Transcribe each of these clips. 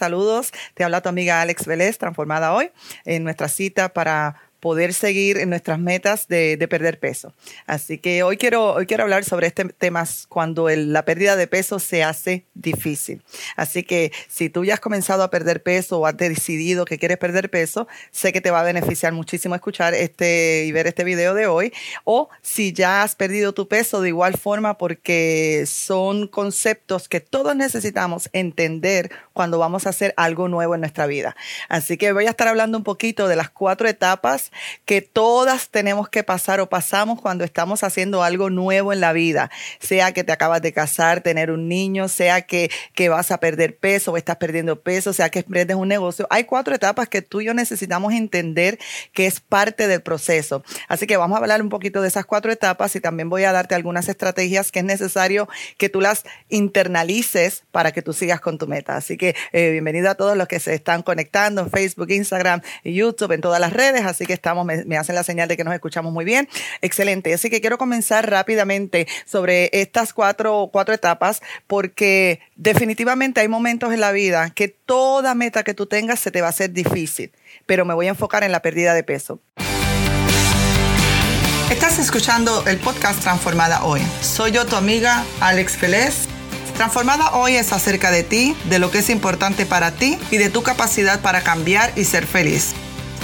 Saludos, te habla tu amiga Alex Vélez, transformada hoy, en nuestra cita para poder seguir en nuestras metas de, perder peso. Así que hoy quiero, hoy quiero hablar sobre este tema cuando la pérdida de peso se hace difícil. Así que si tú ya has comenzado a perder peso o has decidido que quieres perder peso, sé que te va a beneficiar muchísimo escuchar este y ver este video de hoy. O si ya has perdido tu peso de igual forma porque son conceptos que todos necesitamos entender cuando vamos a hacer algo nuevo en nuestra vida. Así que voy a estar hablando un poquito de las cuatro etapas que todas tenemos que pasar o pasamos cuando estamos haciendo algo nuevo en la vida, sea que te acabas de casar, tener un niño, sea que, que vas a perder peso o estás perdiendo peso, sea que emprendes un negocio. Hay cuatro etapas que tú y yo necesitamos entender que es parte del proceso. Así que vamos a hablar un poquito de esas cuatro etapas y también voy a darte algunas estrategias que es necesario que tú las internalices para que tú sigas con tu meta. Así que eh, bienvenido a todos los que se están conectando en Facebook, Instagram, YouTube, en todas las redes. Así que estamos, me, hacen la señal de que nos escuchamos muy bien. Excelente. Así que quiero comenzar rápidamente sobre estas cuatro, cuatro etapas porque definitivamente hay momentos en la vida que toda meta que tú tengas se te va a hacer difícil, pero me voy a enfocar en la pérdida de peso. Estás escuchando el podcast Transformada Hoy. Soy yo tu amiga Alex Feliz. Transformada Hoy es acerca de ti, de lo que es importante para ti y de tu capacidad para cambiar y ser feliz.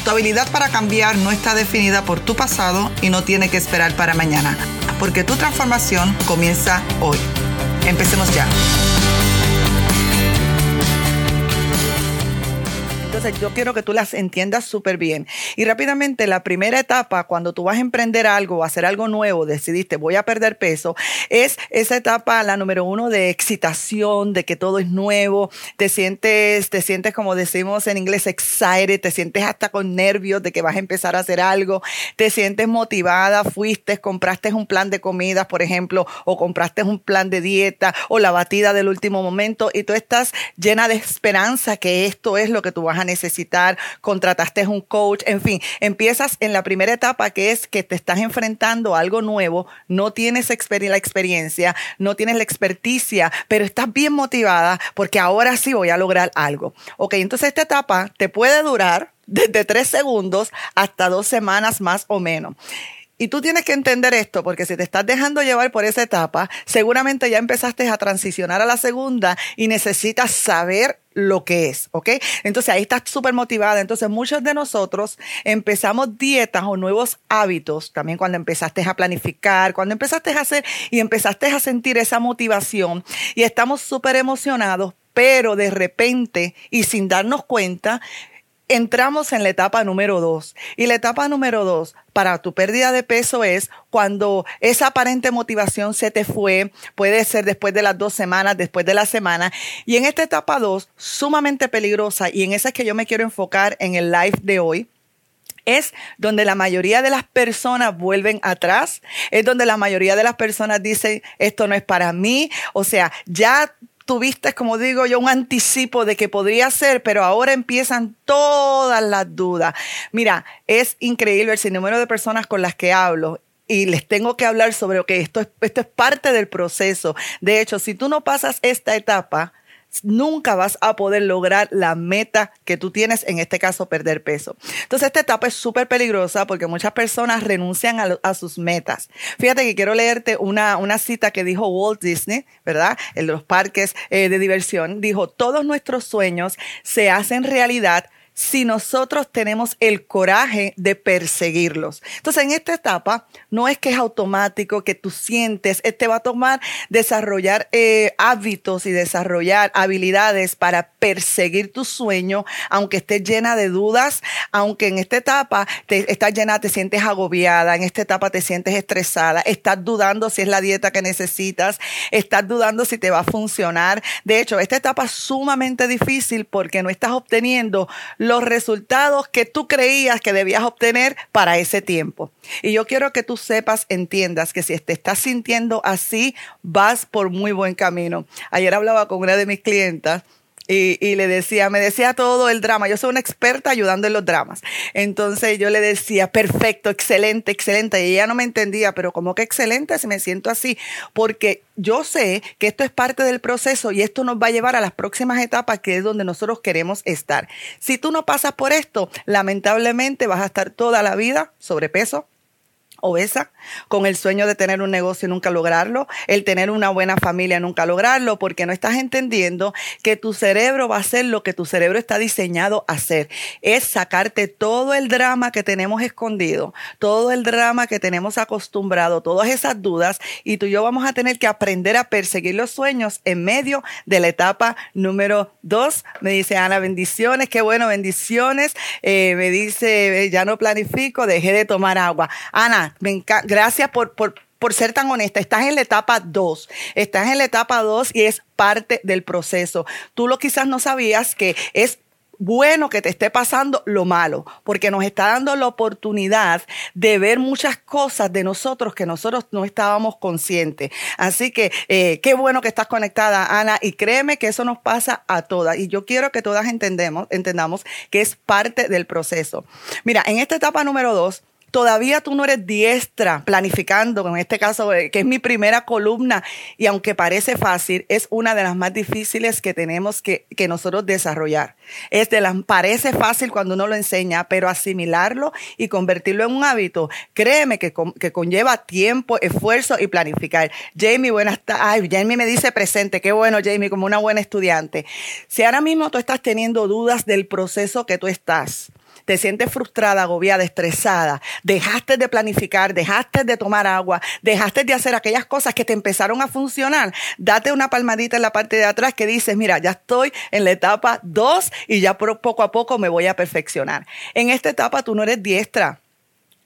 Tu habilidad para cambiar no está definida por tu pasado y no tiene que esperar para mañana, porque tu transformación comienza hoy. Empecemos ya. Entonces yo quiero que tú las entiendas súper bien. Y rápidamente, la primera etapa, cuando tú vas a emprender algo hacer algo nuevo, decidiste voy a perder peso, es esa etapa, la número uno, de excitación, de que todo es nuevo, te sientes, te sientes como decimos en inglés, excited, te sientes hasta con nervios de que vas a empezar a hacer algo, te sientes motivada, fuiste, compraste un plan de comidas, por ejemplo, o compraste un plan de dieta o la batida del último momento y tú estás llena de esperanza que esto es lo que tú vas a necesitar, contrataste un coach, en fin, empiezas en la primera etapa que es que te estás enfrentando a algo nuevo, no tienes la experiencia, no tienes la experticia, pero estás bien motivada porque ahora sí voy a lograr algo. Ok, entonces esta etapa te puede durar desde tres segundos hasta dos semanas más o menos. Y tú tienes que entender esto, porque si te estás dejando llevar por esa etapa, seguramente ya empezaste a transicionar a la segunda y necesitas saber lo que es, ¿ok? Entonces ahí estás súper motivada. Entonces muchos de nosotros empezamos dietas o nuevos hábitos, también cuando empezaste a planificar, cuando empezaste a hacer y empezaste a sentir esa motivación y estamos súper emocionados, pero de repente y sin darnos cuenta, entramos en la etapa número dos. Y la etapa número dos para tu pérdida de peso es cuando esa aparente motivación se te fue, puede ser después de las dos semanas, después de la semana. Y en esta etapa dos, sumamente peligrosa, y en esa es que yo me quiero enfocar en el live de hoy, es donde la mayoría de las personas vuelven atrás, es donde la mayoría de las personas dicen, esto no es para mí, o sea, ya tuviste, como digo yo, un anticipo de que podría ser, pero ahora empiezan todas las dudas. Mira, es increíble el número de personas con las que hablo y les tengo que hablar sobre que esto es, esto es parte del proceso. De hecho, si tú no pasas esta etapa, nunca vas a poder lograr la meta que tú tienes, en este caso perder peso. Entonces esta etapa es súper peligrosa porque muchas personas renuncian a, sus metas. Fíjate que quiero leerte una, una, cita que dijo Walt Disney, ¿verdad? En los parques eh, de diversión. Dijo, todos nuestros sueños se hacen realidad si nosotros tenemos el coraje de perseguirlos. Entonces, en esta etapa, no es que es automático, que tú sientes, este va a tomar desarrollar eh, hábitos y desarrollar habilidades para perseguir tu sueño, aunque estés llena de dudas, aunque en esta etapa te, estás llena, te sientes agobiada, en esta etapa te sientes estresada, estás dudando si es la dieta que necesitas, estás dudando si te va a funcionar. De hecho, esta etapa es sumamente difícil porque no estás obteniendo los resultados que tú creías que debías obtener para ese tiempo. Y yo quiero que tú sepas, entiendas que si te estás sintiendo así, vas por muy buen camino. Ayer hablaba con una de mis clientas y, le decía, me decía todo el drama. Yo soy una experta ayudando en los dramas. Entonces yo le decía, perfecto, excelente, excelente. Y ella no me entendía, pero como que excelente si me siento así, porque yo sé que esto es parte del proceso y esto nos va a llevar a las próximas etapas, que es donde nosotros queremos estar. Si tú no pasas por esto, lamentablemente vas a estar toda la vida sobrepeso, obesa, con el sueño de tener un negocio y nunca lograrlo, el tener una buena familia y nunca lograrlo, porque no estás entendiendo que tu cerebro va a hacer lo que tu cerebro está diseñado a hacer, es sacarte todo el drama que tenemos escondido, todo el drama que tenemos acostumbrado, todas esas dudas, y tú y yo vamos a tener que aprender a perseguir los sueños en medio de la etapa número dos. Me dice Ana, bendiciones, qué bueno, bendiciones. Eh, me dice, ya no planifico, dejé de tomar agua. Ana, gracias por, por, por ser tan honesta, estás en la etapa 2, estás en la etapa 2 y es parte del proceso. Tú lo quizás no sabías que es bueno que te esté pasando lo malo, porque nos está dando la oportunidad de ver muchas cosas de nosotros que nosotros no estábamos conscientes. Así que eh, qué bueno que estás conectada, Ana, y créeme que eso nos pasa a todas. Y yo quiero que todas entendemos, entendamos que es parte del proceso. Mira, en esta etapa número dos, todavía tú no eres diestra planificando, en este caso, eh, que es mi primera columna, y aunque parece fácil, es una de las más difíciles que tenemos que, que nosotros desarrollar. Es de las, parece fácil cuando uno lo enseña, pero asimilarlo y convertirlo en un hábito, créeme que, que conlleva tiempo, esfuerzo y planificar. Jamie, buenas tardes. Ay, Jamie me dice presente, qué bueno, Jamie, como una buena estudiante. Si ahora mismo tú estás teniendo dudas del proceso que tú estás, te sientes frustrada, agobiada, estresada, dejaste de planificar, dejaste de tomar agua, dejaste de hacer aquellas cosas que te empezaron a funcionar, date una palmadita en la parte de atrás que dices, mira, ya estoy en la etapa 2 y ya poco a poco me voy a perfeccionar. En esta etapa tú no eres diestra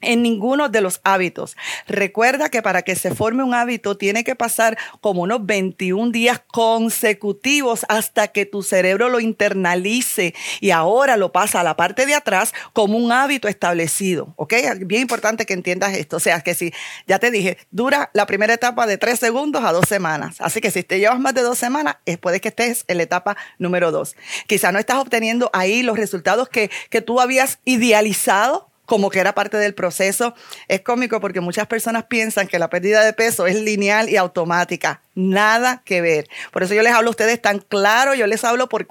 en ninguno de los hábitos. Recuerda que para que se forme un hábito tiene que pasar como unos 21 días consecutivos hasta que tu cerebro lo internalice y ahora lo pasa a la parte de atrás como un hábito establecido. ¿Ok? Bien importante que entiendas esto. O sea, que si, ya te dije, dura la primera etapa de tres segundos a dos semanas. Así que si te llevas más de dos semanas, puede que estés en la etapa número dos. Quizá no estás obteniendo ahí los resultados que, que tú habías idealizado como que era parte del proceso. Es cómico porque muchas personas piensan que la pérdida de peso es lineal y automática. Nada que ver. Por eso yo les hablo a ustedes tan claro, yo les hablo por,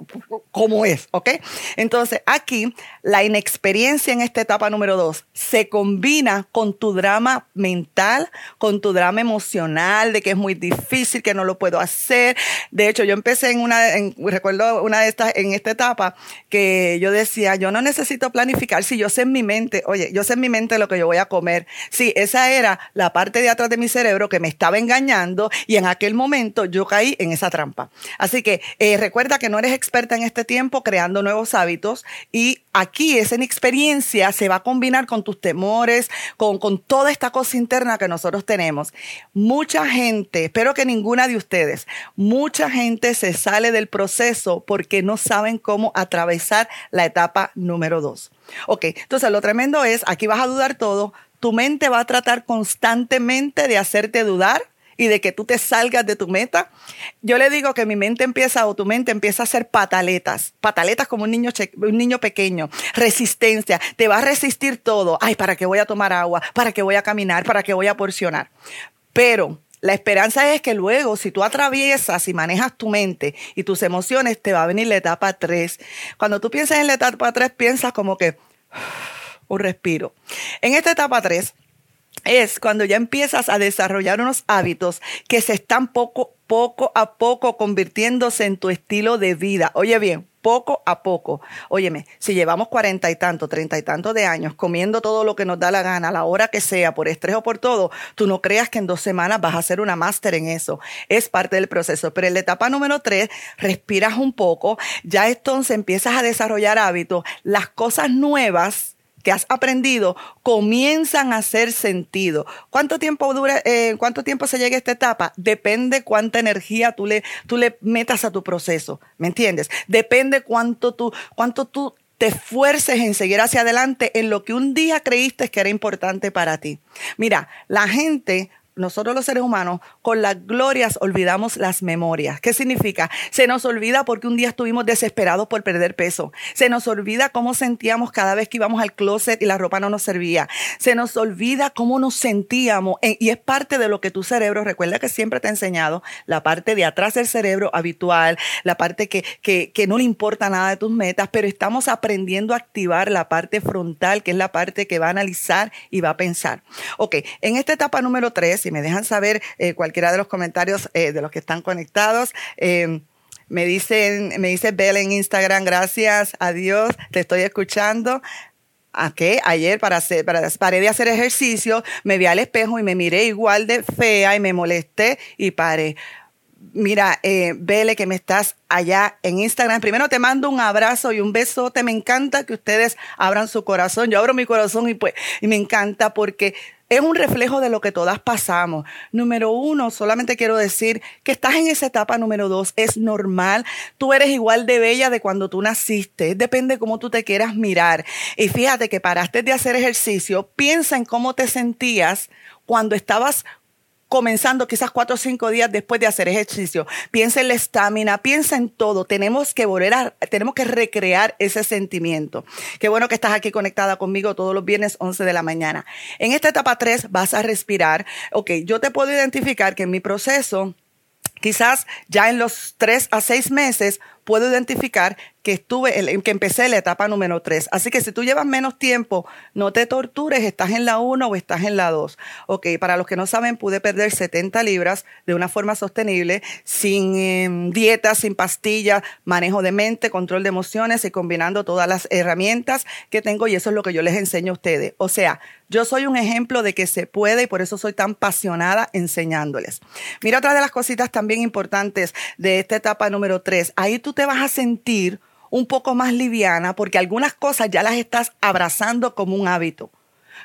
cómo es, ¿ok? Entonces, aquí la inexperiencia en esta etapa número dos se combina con tu drama mental, con tu drama emocional, de que es muy difícil, que no lo puedo hacer. De hecho, yo empecé en una, recuerdo una de estas, en esta etapa, que yo decía, yo no necesito planificar, si yo sé en mi mente, oye, yo sé en mi mente lo que yo voy a comer. Sí, esa era la parte de atrás de mi cerebro que me estaba engañando y en aquel momento yo caí en esa trampa. Así que eh, recuerda que no eres experta en este tiempo creando nuevos hábitos y aquí esa experiencia se va a combinar con tus temores, con, con toda esta cosa interna que nosotros tenemos. Mucha gente, espero que ninguna de ustedes, mucha gente se sale del proceso porque no saben cómo atravesar la etapa número dos. Ok, entonces lo tremendo es, aquí vas a dudar todo, tu mente va a tratar constantemente de hacerte dudar y de que tú te salgas de tu meta, yo le digo que mi mente empieza o tu mente empieza a hacer pataletas, pataletas como un niño, un niño pequeño, resistencia, te va a resistir todo. Ay, ¿para qué voy a tomar agua? ¿Para qué voy a caminar? ¿Para qué voy a porcionar? Pero la esperanza es que luego, si tú atraviesas y manejas tu mente y tus emociones, te va a venir la etapa 3. Cuando tú piensas en la etapa 3, piensas como que un respiro. En esta etapa 3, es cuando ya empiezas a desarrollar unos hábitos que se están poco, a poco convirtiéndose en tu estilo de vida. Oye bien, poco a poco. Óyeme, si llevamos cuarenta y tanto, treinta y tanto de años comiendo todo lo que nos da la gana, a la hora que sea, por estrés o por todo, tú no creas que en dos semanas vas a hacer una máster en eso. Es parte del proceso. Pero en la etapa número tres, respiras un poco, ya entonces empiezas a desarrollar hábitos. Las cosas nuevas que has aprendido comienzan a hacer sentido. ¿Cuánto tiempo dura, eh, cuánto tiempo se llega a esta etapa? Depende cuánta energía tú le, tú le metas a tu proceso, ¿me entiendes? Depende cuánto tú, cuánto tú te esfuerces en seguir hacia adelante en lo que un día creíste que era importante para ti. Mira, la gente nosotros los seres humanos, con las glorias olvidamos las memorias. ¿Qué significa? Se nos olvida porque un día estuvimos desesperados por perder peso. Se nos olvida cómo sentíamos cada vez que íbamos al closet y la ropa no nos servía. Se nos olvida cómo nos sentíamos. Y es parte de lo que tu cerebro, recuerda que siempre te ha enseñado, la parte de atrás del cerebro habitual, la parte que, que, que no le importa nada de tus metas, pero estamos aprendiendo a activar la parte frontal, que es la parte que va a analizar y va a pensar. Ok, en esta etapa número tres, me dejan saber eh, cualquiera de los comentarios eh, de los que están conectados. Eh, me me dice Bel en Instagram, gracias a Dios, te estoy escuchando. ¿A qué? Ayer para hacer, para, paré de hacer ejercicio, me vi al espejo y me miré igual de fea y me molesté y paré. Mira, eh, Vele, que me estás allá en Instagram. Primero te mando un abrazo y un besote. Me encanta que ustedes abran su corazón. Yo abro mi corazón y pues, y me encanta porque es un reflejo de lo que todas pasamos. Número uno, solamente quiero decir que estás en esa etapa número dos. Es normal. Tú eres igual de bella de cuando tú naciste. Depende cómo tú te quieras mirar. Y fíjate que paraste de hacer ejercicio. Piensa en cómo te sentías cuando estabas comenzando quizás cuatro o cinco días después de hacer ejercicio. Piensa en la estamina, piensa en todo. Tenemos que volver a, tenemos que recrear ese sentimiento. Qué bueno que estás aquí conectada conmigo todos los viernes 11 de la mañana. En esta etapa 3 vas a respirar. Ok, yo te puedo identificar que en mi proceso, quizás ya en los tres a seis meses, puedo identificar que estuve, que empecé la etapa número 3. Así que si tú llevas menos tiempo, no te tortures, estás en la 1 o estás en la 2. Ok, para los que no saben, pude perder 70 libras de una forma sostenible, sin em, dieta, sin pastillas, manejo de mente, control de emociones y combinando todas las herramientas que tengo y eso es lo que yo les enseño a ustedes. O sea, yo soy un ejemplo de que se puede y por eso soy tan apasionada enseñándoles. Mira otra de las cositas también importantes de esta etapa número 3. Ahí tú te vas a sentir un poco más liviana porque algunas cosas ya las estás abrazando como un hábito.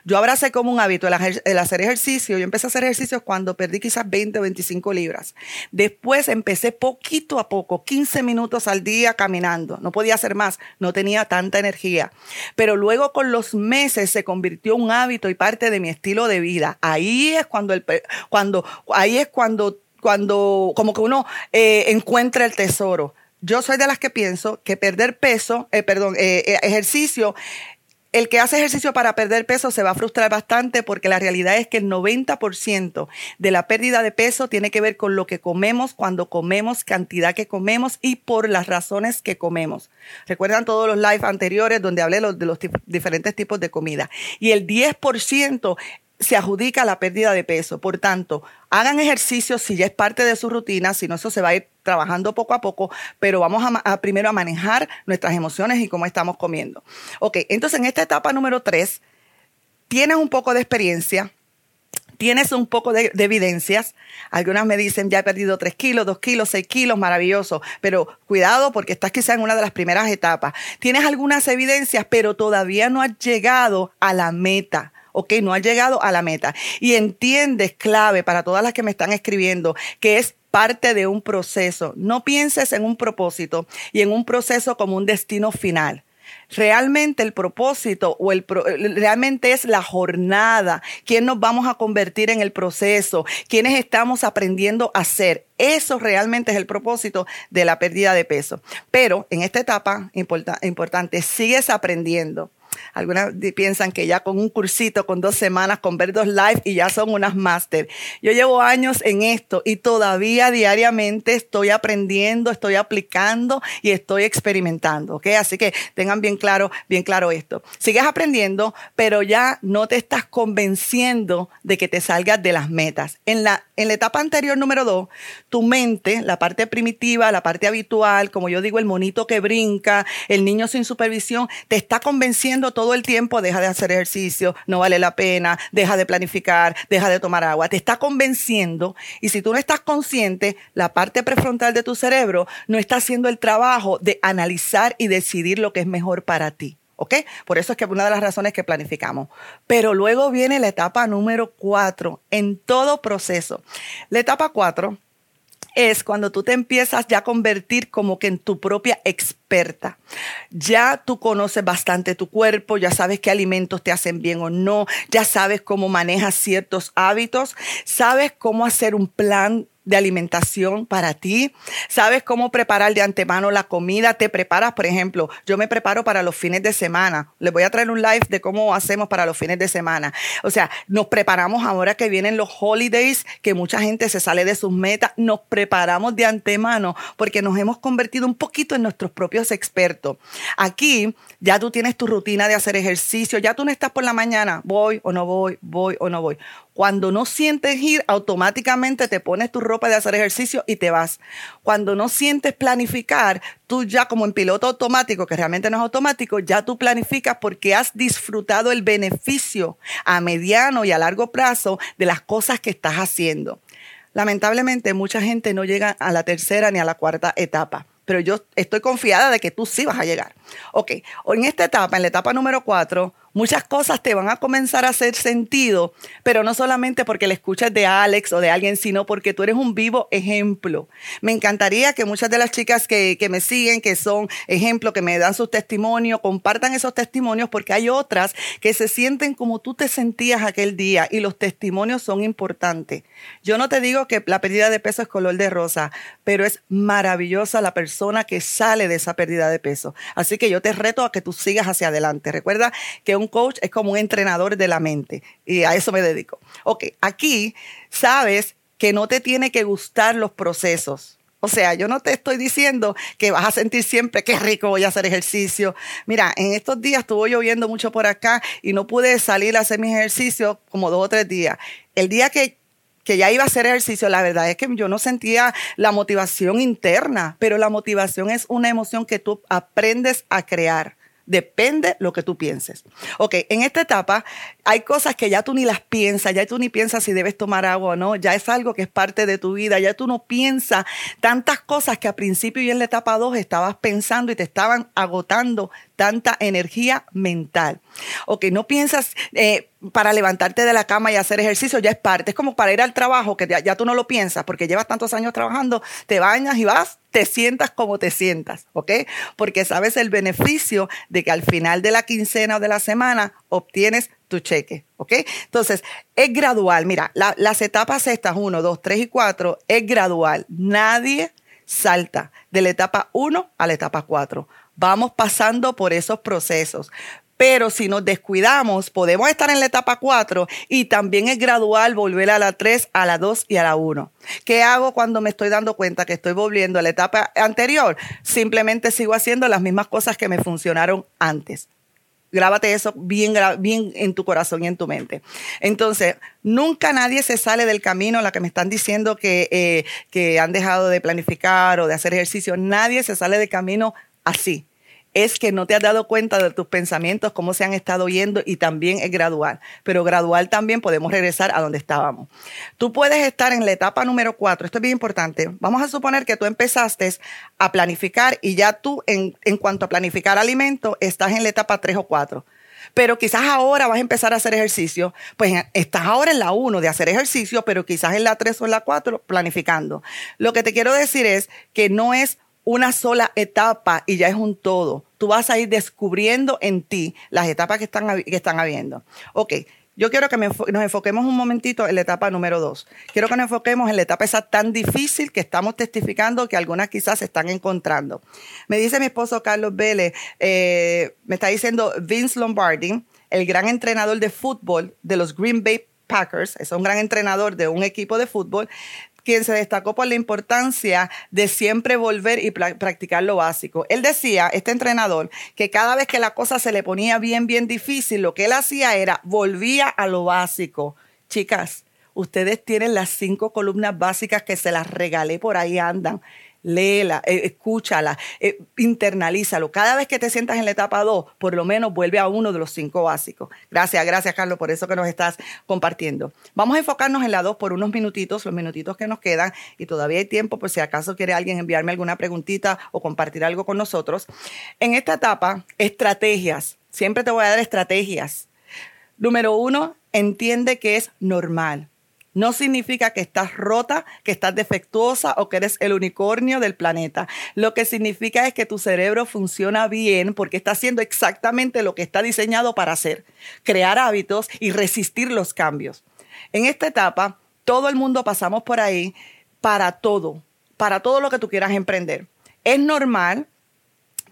Yo abracé como un hábito el, hacer ejercicio. Yo empecé a hacer ejercicio cuando perdí quizás 20 o 25 libras. Después empecé poquito a poco, 15 minutos al día caminando. No podía hacer más, no tenía tanta energía. Pero luego con los meses se convirtió un hábito y parte de mi estilo de vida. Ahí es cuando, el, cuando, ahí es cuando, cuando como que uno eh, encuentra el tesoro yo soy de las que pienso que perder peso, eh, perdón, eh, eh, ejercicio, el que hace ejercicio para perder peso se va a frustrar bastante porque la realidad es que el 90% de la pérdida de peso tiene que ver con lo que comemos, cuando comemos, cantidad que comemos y por las razones que comemos. Recuerdan todos los live anteriores donde hablé de los diferentes tipos de comida. Y el 10% se adjudica la pérdida de peso. Por tanto, hagan ejercicio si ya es parte de su rutina, si no, eso se va a ir trabajando poco a poco, pero vamos a, primero a manejar nuestras emociones y cómo estamos comiendo. Ok, entonces en esta etapa número tres, tienes un poco de experiencia, tienes un poco de, evidencias. Algunas me dicen, ya he perdido tres kilos, dos kilos, seis kilos, maravilloso. Pero cuidado porque estás quizá en una de las primeras etapas. Tienes algunas evidencias, pero todavía no has llegado a la meta ok, no ha llegado a la meta. Y entiendes, clave para todas las que me están escribiendo, que es parte de un proceso. No pienses en un propósito y en un proceso como un destino final. Realmente el propósito o el realmente es la jornada, quién nos vamos a convertir en el proceso, quiénes estamos aprendiendo a ser. Eso realmente es el propósito de la pérdida de peso. Pero en esta etapa importante, sigues aprendiendo algunas piensan que ya con un cursito, con dos semanas, con ver dos live y ya son unas máster. Yo llevo años en esto y todavía diariamente estoy aprendiendo, estoy aplicando y estoy experimentando, ¿ok? Así que tengan bien claro, bien claro esto. Sigues aprendiendo, pero ya no te estás convenciendo de que te salgas de las metas. En la, en la etapa anterior, número dos, tu mente, la parte primitiva, la parte habitual, como yo digo, el monito que brinca, el niño sin supervisión, te está convenciendo todo el tiempo, deja de hacer ejercicio, no vale la pena, deja de planificar, deja de tomar agua. Te está convenciendo y si tú no estás consciente, la parte prefrontal de tu cerebro no está haciendo el trabajo de analizar y decidir lo que es mejor para ti. ¿Ok? Por eso es que una de las razones que planificamos. Pero luego viene la etapa número cuatro en todo proceso. La etapa cuatro es cuando tú te empiezas ya a convertir como que en tu propia experta. Ya tú conoces bastante tu cuerpo, ya sabes qué alimentos te hacen bien o no, ya sabes cómo manejas ciertos hábitos, sabes cómo hacer un plan de alimentación para ti. Sabes cómo preparar de antemano la comida. Te preparas, por ejemplo, yo me preparo para los fines de semana. Les voy a traer un live de cómo hacemos para los fines de semana. O sea, nos preparamos ahora que vienen los holidays, que mucha gente se sale de sus metas. Nos preparamos de antemano porque nos hemos convertido un poquito en nuestros propios expertos. Aquí ya tú tienes tu rutina de hacer ejercicio. Ya tú no estás por la mañana, voy o no voy, voy o no voy. Cuando no sientes ir, automáticamente te pones tu ropa de hacer ejercicio y te vas. Cuando no sientes planificar, tú ya como en piloto automático, que realmente no es automático, ya tú planificas porque has disfrutado el beneficio a mediano y a largo plazo de las cosas que estás haciendo. Lamentablemente, mucha gente no llega a la tercera ni a la cuarta etapa pero yo estoy confiada de que tú sí vas a llegar. Ok, en esta etapa, en la etapa número cuatro, muchas cosas te van a comenzar a hacer sentido, pero no solamente porque le escuchas de Alex o de alguien, sino porque tú eres un vivo ejemplo. Me encantaría que muchas de las chicas que, me siguen, que son ejemplos, que me dan sus testimonios, compartan esos testimonios porque hay otras que se sienten como tú te sentías aquel día y los testimonios son importantes. Yo no te digo que la pérdida de peso es color de rosa, pero es maravillosa la persona que sale de esa pérdida de peso. Así que yo te reto a que tú sigas hacia adelante. Recuerda que un coach es como un entrenador de la mente y a eso me dedico. Ok, aquí sabes que no te tiene que gustar los procesos. O sea, yo no te estoy diciendo que vas a sentir siempre que rico voy a hacer ejercicio. Mira, en estos días estuvo lloviendo mucho por acá y no pude salir a hacer mis ejercicios como dos o tres días. El día que, que ya iba a hacer ejercicio, la verdad es que yo no sentía la motivación interna, pero la motivación es una emoción que tú aprendes a crear. Depende lo que tú pienses. Ok, en esta etapa hay cosas que ya tú ni las piensas, ya tú ni piensas si debes tomar agua o no, ya es algo que es parte de tu vida, ya tú no piensas tantas cosas que al principio y en la etapa 2 estabas pensando y te estaban agotando tanta energía mental. Ok, no piensas eh, para levantarte de la cama y hacer ejercicio, ya es parte. Es como para ir al trabajo, que ya, tú no lo piensas, porque llevas tantos años trabajando, te bañas y vas, te sientas como te sientas, ¿ok? Porque sabes el beneficio de que al final de la quincena o de la semana obtienes tu cheque, ¿ok? Entonces, es gradual. Mira, las etapas estas, 1, 2, 3 y 4, es gradual. Nadie salta de la etapa 1 a la etapa 4 vamos pasando por esos procesos. Pero si nos descuidamos, podemos estar en la etapa 4 y también es gradual volver a la 3, a la 2 y a la 1. ¿Qué hago cuando me estoy dando cuenta que estoy volviendo a la etapa anterior? Simplemente sigo haciendo las mismas cosas que me funcionaron antes. Grábate eso bien, bien en tu corazón y en tu mente. Entonces, nunca nadie se sale del camino, la que me están diciendo que, eh, que han dejado de planificar o de hacer ejercicio, nadie se sale del camino así. Es que no te has dado cuenta de tus pensamientos, cómo se han estado yendo y también es gradual. Pero gradual también podemos regresar a donde estábamos. Tú puedes estar en la etapa número cuatro. Esto es bien importante. Vamos a suponer que tú empezaste a planificar y ya tú en, en cuanto a planificar alimentos estás en la etapa tres o cuatro pero quizás ahora vas a empezar a hacer ejercicio, pues estás ahora en la 1 de hacer ejercicio, pero quizás en la 3 o en la 4 planificando. Lo que te quiero decir es que no es una sola etapa y ya es un todo. Tú vas a ir descubriendo en ti las etapas que están, que están habiendo. Ok, yo quiero que nos enfoquemos un momentito en la etapa número dos. Quiero que nos enfoquemos en la etapa esa tan difícil que estamos testificando que algunas quizás se están encontrando. Me dice mi esposo Carlos Vélez, eh, me está diciendo Vince Lombardi, el gran entrenador de fútbol de los Green Bay Packers, es un gran entrenador de un equipo de fútbol, quien se destacó por la importancia de siempre volver y practicar lo básico. Él decía, este entrenador, que cada vez que la cosa se le ponía bien, bien difícil, lo que él hacía era volvía a lo básico. Chicas, ustedes tienen las cinco columnas básicas que se las regalé por ahí andan léela, eh, escúchala, eh, internalízalo. Cada vez que te sientas en la etapa 2, por lo menos vuelve a uno de los cinco básicos. Gracias, gracias Carlos por eso que nos estás compartiendo. Vamos a enfocarnos en la 2 por unos minutitos, los minutitos que nos quedan y todavía hay tiempo por si acaso quiere alguien enviarme alguna preguntita o compartir algo con nosotros. En esta etapa, estrategias. Siempre te voy a dar estrategias. Número uno, entiende que es normal No significa que estás rota, que estás defectuosa o que eres el unicornio del planeta. Lo que significa es que tu cerebro funciona bien porque está haciendo exactamente lo que está diseñado para hacer, crear hábitos y resistir los cambios. En esta etapa, todo el mundo pasamos por ahí para todo, para todo lo que tú quieras emprender. Es normal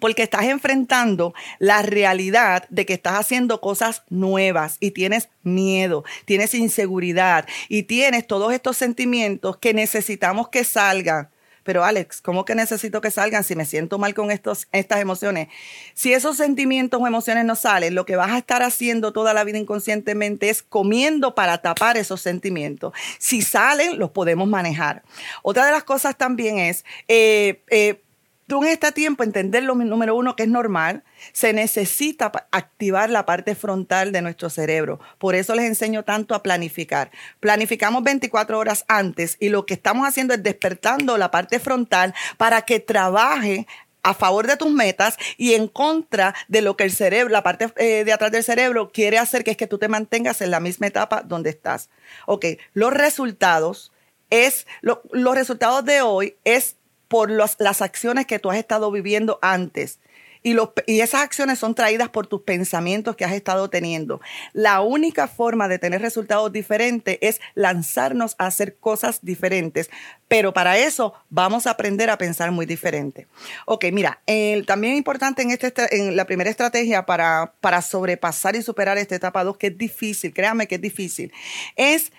porque estás enfrentando la realidad de que estás haciendo cosas nuevas y tienes miedo, tienes inseguridad y tienes todos estos sentimientos que necesitamos que salgan. Pero Alex, ¿cómo que necesito que salgan si me siento mal con estos, estas emociones? Si esos sentimientos o emociones no salen, lo que vas a estar haciendo toda la vida inconscientemente es comiendo para tapar esos sentimientos. Si salen, los podemos manejar. Otra de las cosas también es eh, eh, Tú en este tiempo entender lo número uno que es normal, se necesita activar la parte frontal de nuestro cerebro. Por eso les enseño tanto a planificar. Planificamos 24 horas antes y lo que estamos haciendo es despertando la parte frontal para que trabaje a favor de tus metas y en contra de lo que el cerebro, la parte eh, de atrás del cerebro quiere hacer, que es que tú te mantengas en la misma etapa donde estás. Ok, los resultados es, los resultados de hoy es por las acciones que tú has estado viviendo antes. Y, y, esas acciones son traídas por tus pensamientos que has estado teniendo. La única forma de tener resultados diferentes es lanzarnos a hacer cosas diferentes, pero para eso vamos a aprender a pensar muy diferente. Ok, mira, también importante en, este, en la primera estrategia para, para sobrepasar y superar esta etapa 2, que es difícil, créame que es difícil, es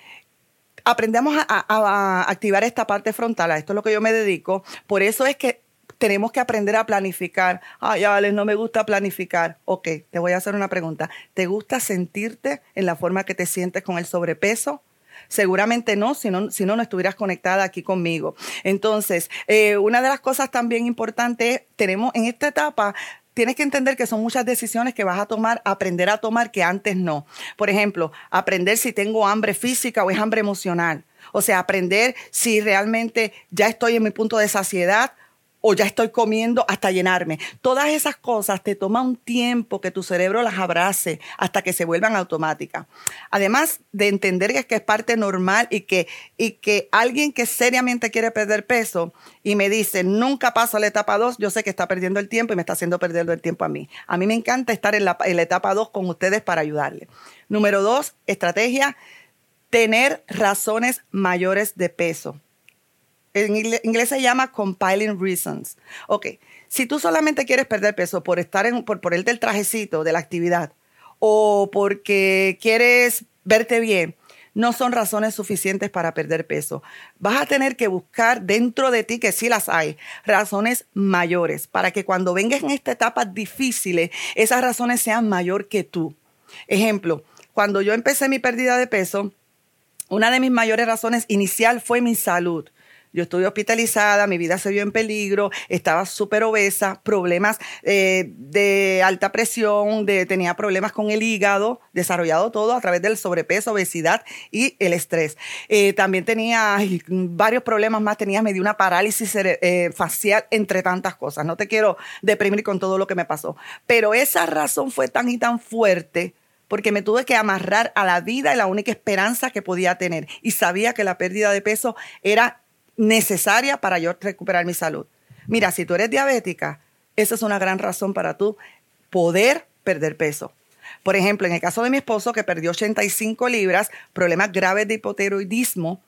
aprendemos a, activar esta parte frontal, a esto es lo que yo me dedico, por eso es que tenemos que aprender a planificar. Ay, Alex, no me gusta planificar. Ok, te voy a hacer una pregunta. ¿Te gusta sentirte en la forma que te sientes con el sobrepeso? Seguramente no, si no, si no, no estuvieras conectada aquí conmigo. Entonces, eh, una de las cosas también importantes, tenemos en esta etapa, tienes que entender que son muchas decisiones que vas a tomar, aprender a tomar que antes no. Por ejemplo, aprender si tengo hambre física o es hambre emocional. O sea, aprender si realmente ya estoy en mi punto de saciedad o ya estoy comiendo hasta llenarme. Todas esas cosas te toma un tiempo que tu cerebro las abrace hasta que se vuelvan automáticas. Además de entender que es, parte normal y que, y que alguien que seriamente quiere perder peso y me dice, nunca paso a la etapa 2, yo sé que está perdiendo el tiempo y me está haciendo perder el tiempo a mí. A mí me encanta estar en la, en la etapa 2 con ustedes para ayudarle. Número dos, estrategia, tener razones mayores de peso en inglés se llama compiling reasons. Ok, si tú solamente quieres perder peso por estar en, por, por el trajecito, de la actividad, o porque quieres verte bien, no son razones suficientes para perder peso. Vas a tener que buscar dentro de ti, que sí las hay, razones mayores, para que cuando vengas en esta etapa difícil, esas razones sean mayor que tú. Ejemplo, cuando yo empecé mi pérdida de peso, una de mis mayores razones inicial fue mi salud. Yo estuve hospitalizada, mi vida se vio en peligro, estaba súper obesa, problemas eh, de alta presión, tenía problemas con el hígado, desarrollado todo a través del sobrepeso, obesidad y el estrés. Eh, también tenía varios problemas más, tenía medio una parálisis eh, facial, entre tantas cosas. No te quiero deprimir con todo lo que me pasó, pero esa razón fue tan y tan fuerte porque me tuve que amarrar a la vida y la única esperanza que podía tener. Y sabía que la pérdida de peso era necesaria para yo recuperar mi salud. Mira, si tú eres diabética, esa es una gran razón para tú poder perder peso. Por ejemplo, en el caso de mi esposo que perdió 85 libras, problemas graves de hipotiroidismo,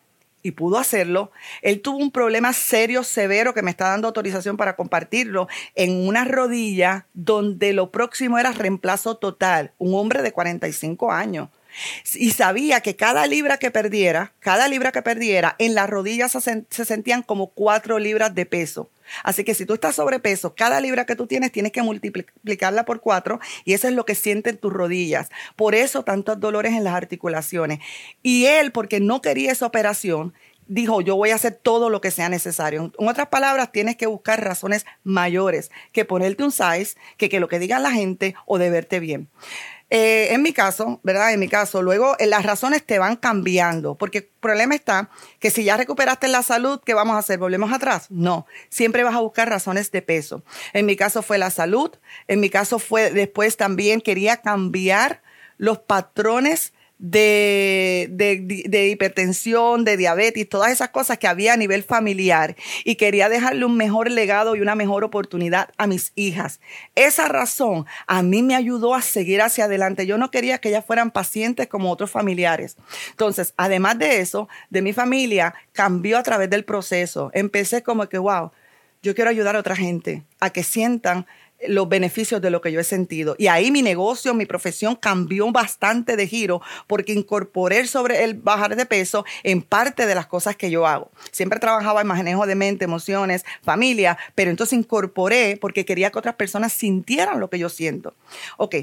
y pudo hacerlo, él tuvo un problema serio, severo, que me está dando autorización para compartirlo, en una rodilla donde lo próximo era reemplazo total, un hombre de 45 años y sabía que cada libra que perdiera, cada libra que perdiera, en las rodillas se, sentían como cuatro libras de peso. Así que si tú estás sobrepeso, cada libra que tú tienes tienes que multiplicarla por cuatro y eso es lo que sienten tus rodillas. Por eso tantos dolores en las articulaciones. Y él, porque no quería esa operación, dijo, yo voy a hacer todo lo que sea necesario. En otras palabras, tienes que buscar razones mayores que ponerte un size, que, que lo que diga la gente o de verte bien. Eh, en mi caso, ¿verdad? En mi caso, luego eh, las razones te van cambiando, porque el problema está que si ya recuperaste la salud, ¿qué vamos a hacer? ¿Volvemos atrás? No, siempre vas a buscar razones de peso. En mi caso fue la salud, en mi caso fue después también quería cambiar los patrones de, de, hipertensión, de diabetes, todas esas cosas que había a nivel familiar y quería dejarle un mejor legado y una mejor oportunidad a mis hijas. Esa razón a mí me ayudó a seguir hacia adelante. Yo no quería que ellas fueran pacientes como otros familiares. Entonces, además de eso, de mi familia cambió a través del proceso. Empecé como que, wow, yo quiero ayudar a otra gente a que sientan los beneficios de lo que yo he sentido. Y ahí mi negocio, mi profesión cambió bastante de giro porque incorporé sobre el bajar de peso en parte de las cosas que yo hago. Siempre trabajaba en manejo de mente, emociones, familia, pero entonces incorporé porque quería que otras personas sintieran lo que yo siento. Ok,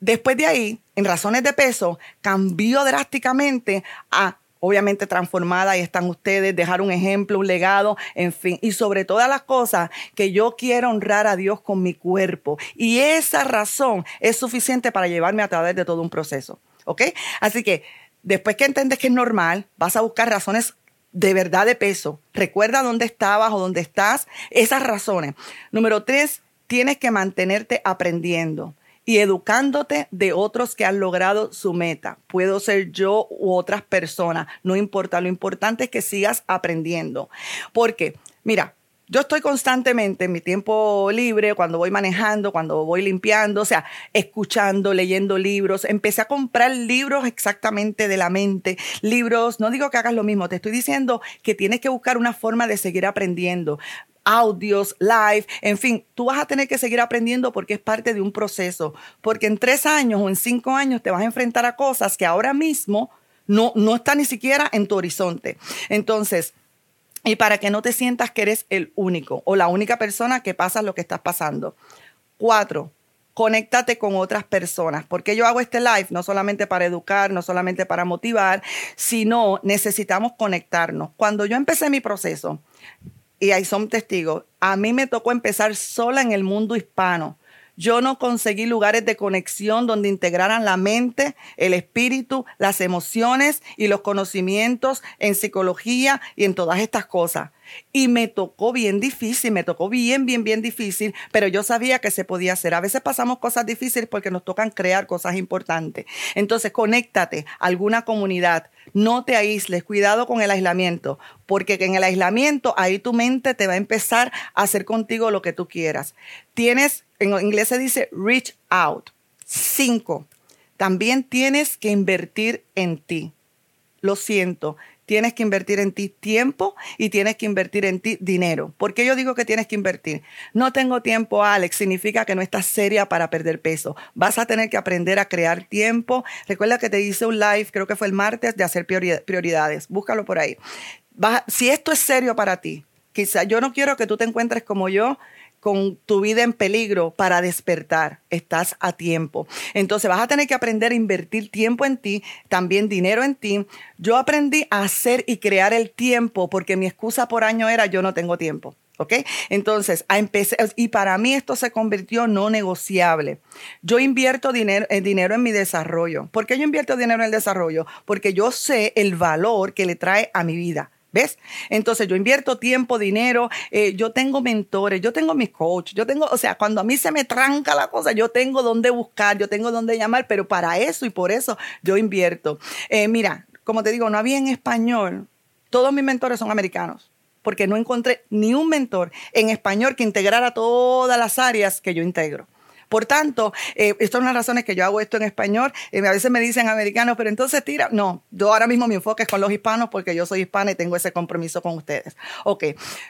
después de ahí, en razones de peso, cambió drásticamente a obviamente transformada, y están ustedes, dejar un ejemplo, un legado, en fin, y sobre todas las cosas que yo quiero honrar a Dios con mi cuerpo. Y esa razón es suficiente para llevarme a través de todo un proceso, ¿ok? Así que después que entiendes que es normal, vas a buscar razones de verdad de peso. Recuerda dónde estabas o dónde estás, esas razones. Número tres, tienes que mantenerte aprendiendo y educándote de otros que han logrado su meta. Puedo ser yo u otras personas, no importa, lo importante es que sigas aprendiendo. Porque, mira, yo estoy constantemente en mi tiempo libre, cuando voy manejando, cuando voy limpiando, o sea, escuchando, leyendo libros. Empecé a comprar libros exactamente de la mente, libros, no digo que hagas lo mismo, te estoy diciendo que tienes que buscar una forma de seguir aprendiendo audios, live, en fin, tú vas a tener que seguir aprendiendo porque es parte de un proceso, porque en tres años o en cinco años te vas a enfrentar a cosas que ahora mismo no, no están ni siquiera en tu horizonte. Entonces, y para que no te sientas que eres el único o la única persona que pasa lo que estás pasando. Cuatro, conéctate con otras personas. Porque yo hago este live no solamente para educar, no solamente para motivar, sino necesitamos conectarnos. Cuando yo empecé mi proceso, y ahí son testigos, a mí me tocó empezar sola en el mundo hispano. Yo no conseguí lugares de conexión donde integraran la mente, el espíritu, las emociones y los conocimientos en psicología y en todas estas cosas. Y me tocó bien difícil, me tocó bien, bien, bien difícil, pero yo sabía que se podía hacer. A veces pasamos cosas difíciles porque nos tocan crear cosas importantes. Entonces, conéctate a alguna comunidad, no te aísles, cuidado con el aislamiento, porque en el aislamiento ahí tu mente te va a empezar a hacer contigo lo que tú quieras. Tienes, en inglés se dice reach out. Cinco, también tienes que invertir en ti. Lo siento, tienes que invertir en ti tiempo y tienes que invertir en ti dinero. ¿Por qué yo digo que tienes que invertir? No tengo tiempo, Alex, significa que no estás seria para perder peso. Vas a tener que aprender a crear tiempo. Recuerda que te hice un live, creo que fue el martes, de hacer prioridades. Búscalo por ahí. si esto es serio para ti, quizá yo no quiero que tú te encuentres como yo, con tu vida en peligro para despertar. Estás a tiempo. Entonces vas a tener que aprender a invertir tiempo en ti, también dinero en ti. Yo aprendí a hacer y crear el tiempo porque mi excusa por año era yo no tengo tiempo. ¿Ok? Entonces, a empecé, y para mí esto se convirtió no negociable. Yo invierto dinero, eh, dinero en mi desarrollo. ¿Por qué yo invierto dinero en el desarrollo? Porque yo sé el valor que le trae a mi vida. ¿Ves? Entonces yo invierto tiempo, dinero, eh, yo tengo mentores, yo tengo mis coaches, yo tengo, o sea, cuando a mí se me tranca la cosa, yo tengo dónde buscar, yo tengo dónde llamar, pero para eso y por eso yo invierto. Eh, mira, como te digo, no había en español, todos mis mentores son americanos porque no encontré ni un mentor en español que integrara todas las áreas que yo integro. Por tanto, eh, estas son las razones que yo hago esto en español. Eh, a veces me dicen americanos, pero entonces tira. No, yo ahora mismo mi enfoque es con los hispanos porque yo soy hispana y tengo ese compromiso con ustedes. Ok,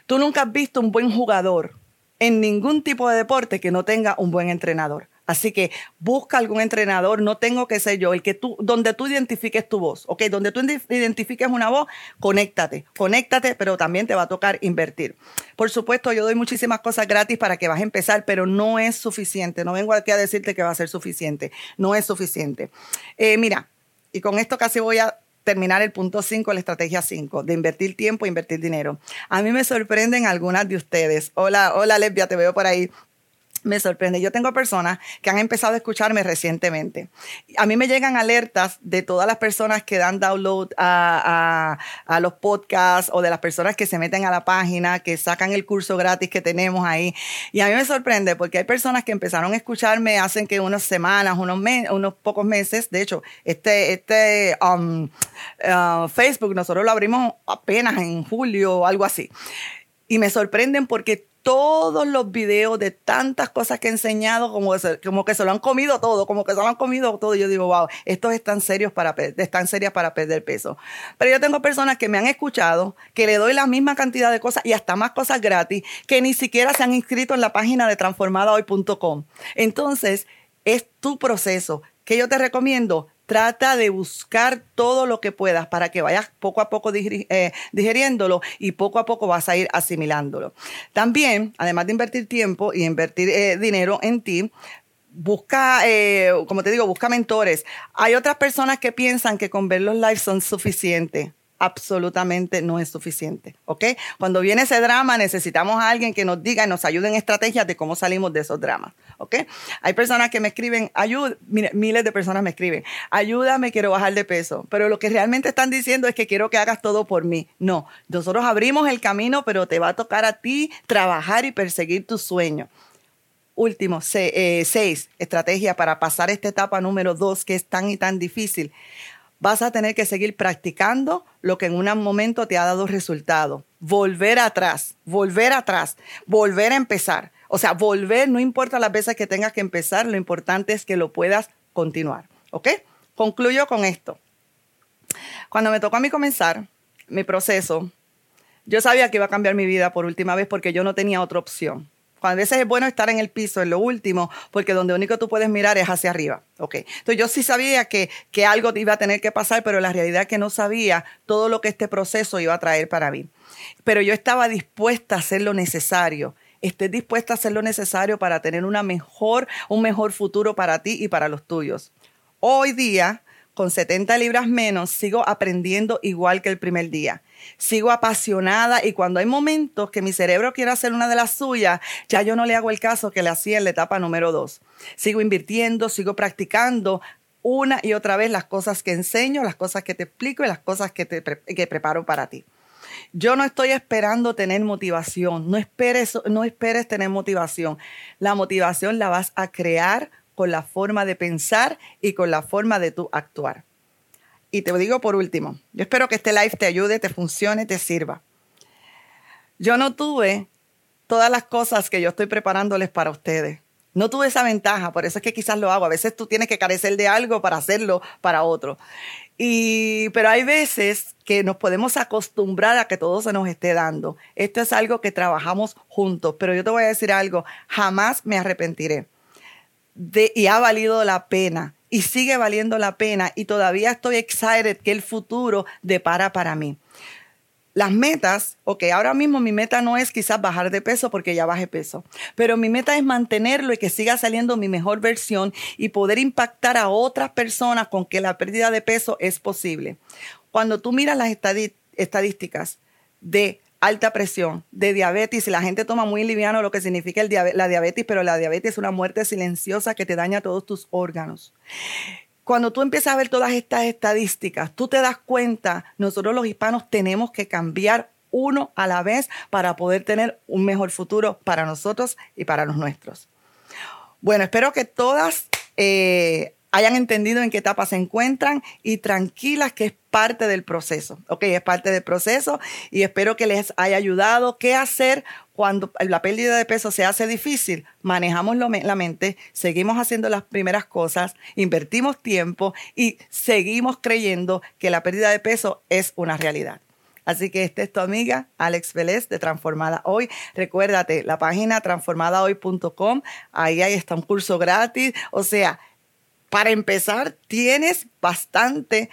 tú nunca has visto un buen jugador en ningún tipo de deporte que no tenga un buen entrenador. Así que busca algún entrenador, no tengo que ser yo, el que tú, donde tú identifiques tu voz, ¿ok? Donde tú identifiques una voz, conéctate, conéctate, pero también te va a tocar invertir. Por supuesto, yo doy muchísimas cosas gratis para que vas a empezar, pero no es suficiente. No vengo aquí a decirte que va a ser suficiente, no es suficiente. Eh, mira, y con esto casi voy a terminar el punto 5, la estrategia 5, de invertir tiempo, invertir dinero. A mí me sorprenden algunas de ustedes. Hola, hola lesbia, te veo por ahí. Me sorprende. Yo tengo personas que han empezado a escucharme recientemente. A mí me llegan alertas de todas las personas que dan download a, los podcasts o de las personas que se meten a la página, que sacan el curso gratis que tenemos ahí. Y a mí me sorprende porque hay personas que empezaron a escucharme hace que unas semanas, unos, unos pocos meses. De hecho, este, este um, uh, Facebook nosotros lo abrimos apenas en julio o algo así. Y me sorprenden porque todos los videos de tantas cosas que he enseñado, como, que se lo han comido todo, como que se lo han comido todo. Yo digo, wow, estos están serios para, están serias para perder peso. Pero yo tengo personas que me han escuchado, que le doy la misma cantidad de cosas y hasta más cosas gratis, que ni siquiera se han inscrito en la página de transformadahoy.com. Entonces, es tu proceso. que yo te recomiendo? Trata de buscar todo lo que puedas para que vayas poco a poco eh, digeriéndolo y poco a poco vas a ir asimilándolo. También, además de invertir tiempo y invertir eh, dinero en ti, busca, eh, como te digo, busca mentores. Hay otras personas que piensan que con ver los lives son suficientes absolutamente no es suficiente, ¿ok? Cuando viene ese drama necesitamos a alguien que nos diga y nos ayude en estrategias de cómo salimos de esos dramas, ¿ok? Hay personas que me escriben, ayuda, miles de personas me escriben, ayúdame, quiero bajar de peso, pero lo que realmente están diciendo es que quiero que hagas todo por mí. No, nosotros abrimos el camino, pero te va a tocar a ti trabajar y perseguir tus sueños. Último, eh, seis, estrategia para pasar esta etapa número dos que es tan y tan difícil vas a tener que seguir practicando lo que en un momento te ha dado resultado. Volver atrás, volver atrás, volver a empezar. O sea, volver, no importa las veces que tengas que empezar, lo importante es que lo puedas continuar. ¿Ok? Concluyo con esto. Cuando me tocó a mí comenzar mi proceso, yo sabía que iba a cambiar mi vida por última vez porque yo no tenía otra opción a veces es bueno estar en el piso, en lo último, porque donde único tú puedes mirar es hacia arriba. Ok. Entonces yo sí sabía que, que algo iba a tener que pasar, pero la realidad es que no sabía todo lo que este proceso iba a traer para mí. Pero yo estaba dispuesta a hacer lo necesario estés dispuesta a hacer lo necesario para tener una mejor, un mejor futuro para ti y para los tuyos. Hoy día, con 70 libras menos, sigo aprendiendo igual que el primer día sigo apasionada y cuando hay momentos que mi cerebro quiere hacer una de las suyas, ya yo no le hago el caso que le hacía en la etapa número dos. Sigo invirtiendo, sigo practicando una y otra vez las cosas que enseño, las cosas que te explico y las cosas que, te que preparo para ti. Yo no estoy esperando tener motivación, no esperes, no esperes tener motivación. La motivación la vas a crear con la forma de pensar y con la forma de tu actuar. Y te digo por último, yo espero que este live te ayude, te funcione, te sirva. Yo no tuve todas las cosas que yo estoy preparándoles para ustedes. No tuve esa ventaja, por eso es que quizás lo hago. A veces tú tienes que carecer de algo para hacerlo para otro. Y, pero hay veces que nos podemos acostumbrar a que todo se nos esté dando. Esto es algo que trabajamos juntos, pero yo te voy a decir algo, jamás me arrepentiré. De, y ha valido la pena y sigue valiendo la pena y todavía estoy excited que el futuro depara para mí. Las metas, ok, ahora mismo mi meta no es quizás bajar de peso porque ya bajé peso, pero mi meta es mantenerlo y que siga saliendo mi mejor versión y poder impactar a otras personas con que la pérdida de peso es posible. Cuando tú miras las estadísticas de alta presión, de diabetes, y la gente toma muy liviano lo que significa el la diabetes, pero la diabetes es una muerte silenciosa que te daña todos tus órganos. Cuando tú empiezas a ver todas estas estadísticas, tú te das cuenta, nosotros los hispanos tenemos que cambiar uno a la vez para poder tener un mejor futuro para nosotros y para los nuestros. Bueno, espero que todas eh, hayan entendido en qué etapa se encuentran y tranquilas que es parte del proceso, ¿ok? Es parte del proceso y espero que les haya ayudado. ¿Qué hacer cuando la pérdida de peso se hace difícil? Manejamos la mente, seguimos haciendo las primeras cosas, invertimos tiempo y seguimos creyendo que la pérdida de peso es una realidad. Así que esta es tu amiga Alex Vélez de Transformada Hoy. Recuérdate, la página transformadahoy.com, ahí está un curso gratis. O sea, para empezar, tienes bastante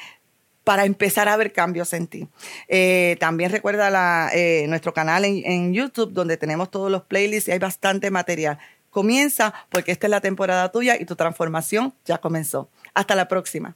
para empezar a ver cambios en ti. Eh, también recuerda eh, nuestro canal en, en YouTube donde tenemos todos los playlists y hay bastante material. Comienza porque esta es la temporada tuya y tu transformación ya comenzó. Hasta la próxima.